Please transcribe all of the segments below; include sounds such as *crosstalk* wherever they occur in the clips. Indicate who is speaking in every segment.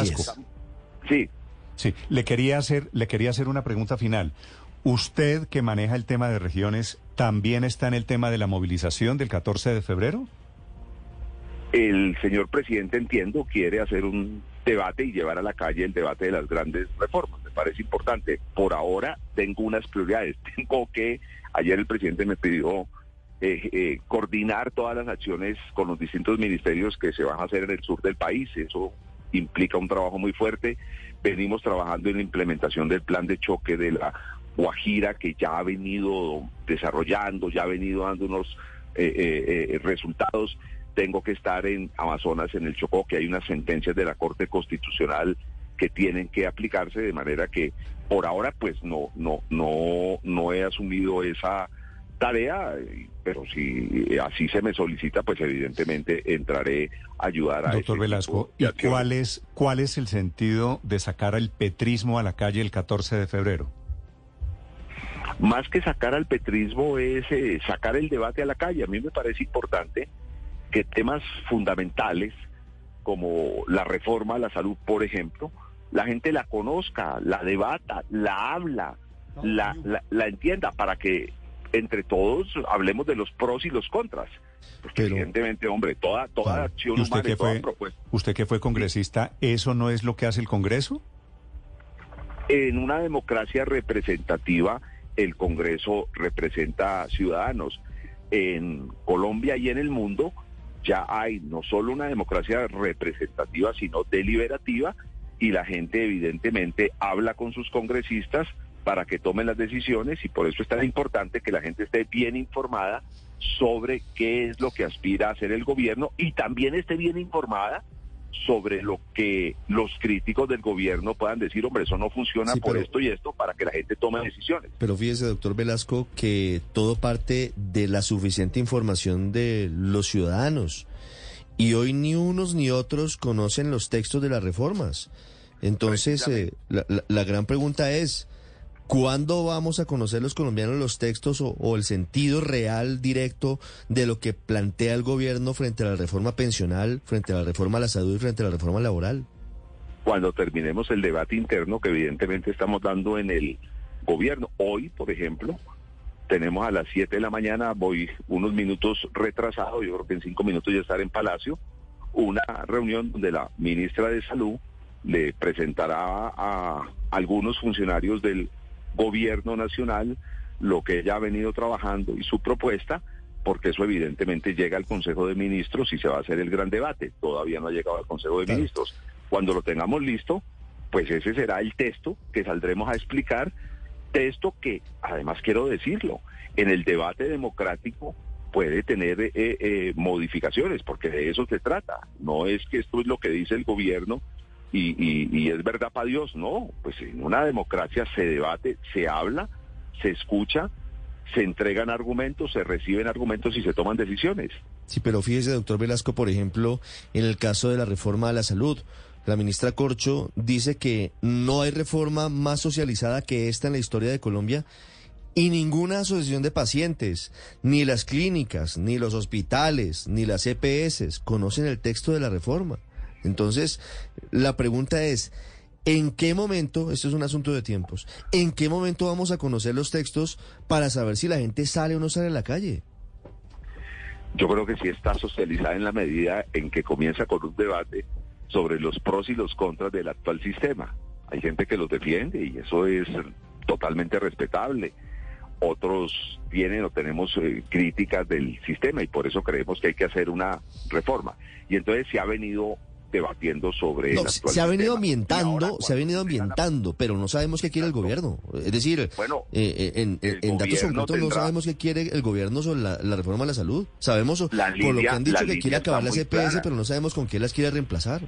Speaker 1: Velasco.
Speaker 2: Sí.
Speaker 1: Sí, le quería hacer, le quería hacer una pregunta final. ¿Usted que maneja el tema de regiones también está en el tema de la movilización del 14 de febrero?
Speaker 2: El señor presidente, entiendo, quiere hacer un debate y llevar a la calle el debate de las grandes reformas. Me parece importante. Por ahora tengo unas prioridades. *laughs* Tengo que, ayer el presidente me pidió eh, eh, coordinar todas las acciones con los distintos ministerios que se van a hacer en el sur del país. Eso implica un trabajo muy fuerte. Venimos trabajando en la implementación del plan de choque de la Guajira, que ya ha venido desarrollando, ya ha venido dando unos eh, resultados tengo que estar en Amazonas, en el Chocó, que hay unas sentencias de la Corte Constitucional que tienen que aplicarse de manera que por ahora pues no no no no he asumido esa tarea, pero si así se me solicita, pues evidentemente entraré a ayudar a
Speaker 1: Doctor Velasco, ¿y cuál es cuál es el sentido de sacar al petrismo a la calle el 14 de febrero?
Speaker 2: Más que sacar al petrismo es eh, sacar el debate a la calle. A mí me parece importante que temas fundamentales como la reforma a la salud, por ejemplo, la gente la conozca, la debata, la habla, la, la, entienda, para que entre todos hablemos de los pros y los contras. Porque evidentemente, hombre, toda, toda acción
Speaker 1: usted
Speaker 2: humana,
Speaker 1: que fue, Usted que fue congresista, ¿eso no es lo que hace el Congreso?
Speaker 2: En una democracia representativa, el Congreso representa ciudadanos. En Colombia y en el mundo, ya hay no solo una democracia representativa, sino deliberativa, y la gente evidentemente habla con sus congresistas para que tomen las decisiones y por eso es tan importante que la gente esté bien informada sobre qué es lo que aspira a hacer el gobierno y también esté bien informada sobre lo que los críticos del gobierno puedan decir, hombre, eso no funciona por esto y esto, para que la gente tome decisiones.
Speaker 3: Pero fíjese, doctor Velasco, que todo parte de la suficiente información de los ciudadanos. Y hoy ni unos ni otros conocen los textos de las reformas. Entonces, eh, la gran pregunta es, ¿Cuándo vamos a conocer los colombianos los textos o, el sentido real, directo de lo que plantea el gobierno frente a la reforma pensional, frente a la reforma a la salud y frente a la reforma laboral?
Speaker 2: Cuando terminemos el debate interno que evidentemente estamos dando en el gobierno. Hoy, por ejemplo, tenemos a las 7 de la mañana, voy unos minutos retrasado, yo creo que en cinco minutos ya estaré en Palacio, una reunión donde la ministra de Salud le presentará a algunos funcionarios del gobierno nacional lo que ella ha venido trabajando y su propuesta, porque eso evidentemente llega al Consejo de Ministros y se va a hacer el gran debate. Todavía no ha llegado al Consejo de Ministros. Cuando lo tengamos listo, pues ese será el texto que saldremos a explicar, texto que, además quiero decirlo, en el debate democrático puede tener eh, eh, modificaciones, porque de eso se trata. No es que esto es lo que dice el gobierno y, es verdad para Dios, no, pues en una democracia se debate, se habla, se escucha, se entregan argumentos, se reciben argumentos y se toman decisiones.
Speaker 3: Sí, pero fíjese, doctor Velasco, por ejemplo, en el caso de la reforma a la salud, la ministra Corcho dice que no hay reforma más socializada que esta en la historia de Colombia y ninguna asociación de pacientes, ni las clínicas, ni los hospitales, ni las EPS conocen el texto de la reforma. Entonces, la pregunta es, ¿en qué momento, esto es un asunto de tiempos, ¿en qué momento vamos a conocer los textos para saber si la gente sale o no sale a la calle?
Speaker 2: Yo creo que sí está socializada en la medida en que comienza con un debate sobre los pros y los contras del actual sistema. Hay gente que los defiende y eso es totalmente respetable. Otros tienen o tenemos eh, críticas del sistema y por eso creemos que hay que hacer una reforma. Y entonces se ha venido debatiendo sobre
Speaker 3: se ha venido ambientando se ha venido ambientando pero no sabemos qué quiere el gobierno. Es decir bueno eh, eh, en, datos concretos no sabemos qué quiere el gobierno sobre la, reforma de la salud. Sabemos por lo que han dicho que quiere acabar las EPS pero no sabemos con qué las quiere reemplazar.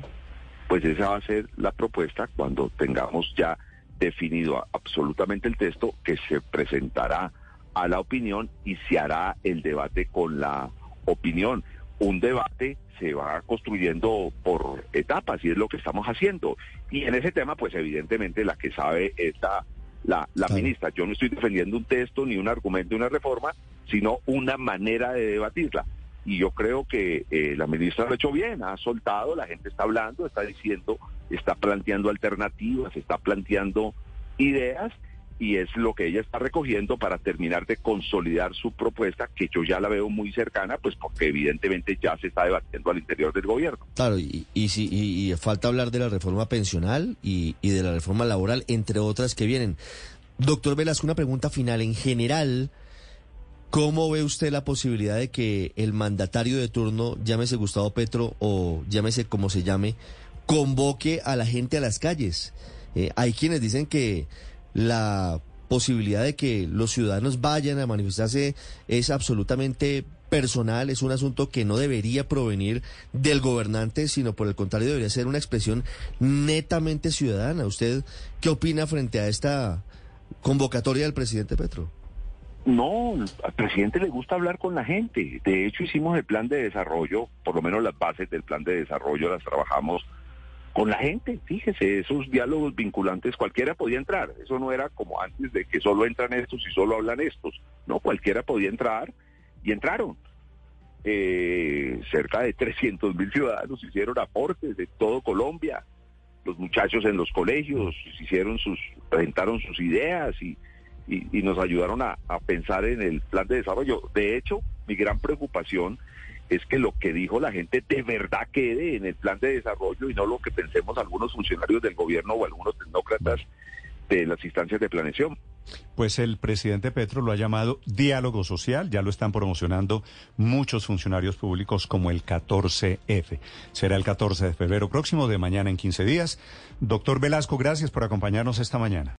Speaker 2: Pues esa va a ser la propuesta cuando tengamos ya definido absolutamente el texto que se presentará a la opinión y se hará el debate con la opinión un debate se va construyendo por etapas y es lo que estamos haciendo. Y en ese tema, pues evidentemente la que sabe es la, la, ministra. Yo no estoy defendiendo un texto ni un argumento de una reforma, sino una manera de debatirla. Y yo creo que eh, la ministra lo ha hecho bien, ha soltado, la gente está hablando, está diciendo está planteando alternativas, está planteando ideas y es lo que ella está recogiendo para terminar de consolidar su propuesta, que yo ya la veo muy cercana, pues porque evidentemente ya se está debatiendo al interior del gobierno.
Speaker 3: Claro, y, y, falta hablar de la reforma pensional y, y de la reforma laboral, entre otras que vienen. Doctor Velasco, una pregunta final. En general, ¿cómo ve usted la posibilidad de que el mandatario de turno, llámese Gustavo Petro o llámese como se llame, convoque a la gente a las calles? Eh, hay quienes dicen que la posibilidad de que los ciudadanos vayan a manifestarse es absolutamente personal, es un asunto que no debería provenir del gobernante, sino por el contrario debería ser una expresión netamente ciudadana. ¿Usted qué opina frente a esta convocatoria del presidente Petro?
Speaker 2: No, al presidente le gusta hablar con la gente. De hecho, hicimos el plan de desarrollo, por lo menos las bases del plan de desarrollo las trabajamos con la gente. Fíjese, esos diálogos vinculantes, cualquiera podía entrar. Eso no era como antes de que solo entran estos y solo hablan estos. No, cualquiera podía entrar y entraron. Eh, cerca de 300 mil ciudadanos hicieron aportes de todo Colombia los muchachos en los colegios hicieron sus, presentaron sus ideas y, y, nos ayudaron a, a, pensar en el plan de desarrollo. De hecho, mi gran preocupación es que lo que dijo la gente de verdad quede en el plan de desarrollo y no lo que pensemos algunos funcionarios del gobierno o algunos tecnócratas de las instancias de planeación.
Speaker 1: Pues el presidente Petro lo ha llamado diálogo social, ya lo están promocionando muchos funcionarios públicos como el 14F. Será el 14 de febrero próximo, de mañana en 15 días. Doctor Velasco, gracias por acompañarnos esta mañana.